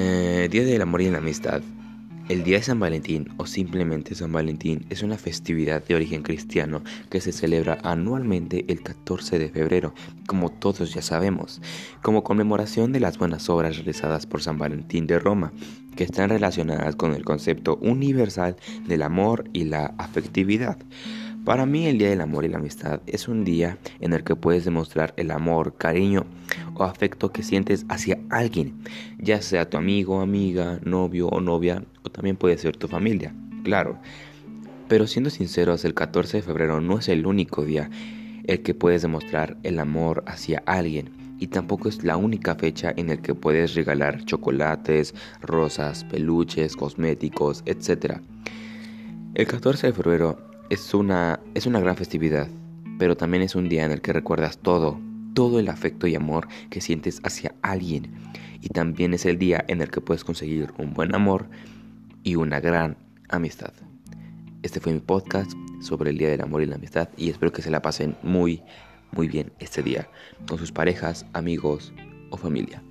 Eh, día del Amor y la Amistad. El Día de San Valentín o simplemente San Valentín es una festividad de origen cristiano que se celebra anualmente el 14 de febrero, como todos ya sabemos, como conmemoración de las buenas obras realizadas por San Valentín de Roma, que están relacionadas con el concepto universal del amor y la afectividad. Para mí el Día del Amor y la Amistad es un día en el que puedes demostrar el amor, cariño o afecto que sientes hacia alguien, ya sea tu amigo, amiga, novio o novia, o también puede ser tu familia, claro. Pero siendo sinceros, el 14 de febrero no es el único día el que puedes demostrar el amor hacia alguien y tampoco es la única fecha en el que puedes regalar chocolates, rosas, peluches, cosméticos, etc. El 14 de febrero es una, es una gran festividad, pero también es un día en el que recuerdas todo, todo el afecto y amor que sientes hacia alguien. Y también es el día en el que puedes conseguir un buen amor y una gran amistad. Este fue mi podcast sobre el Día del Amor y la Amistad y espero que se la pasen muy, muy bien este día con sus parejas, amigos o familia.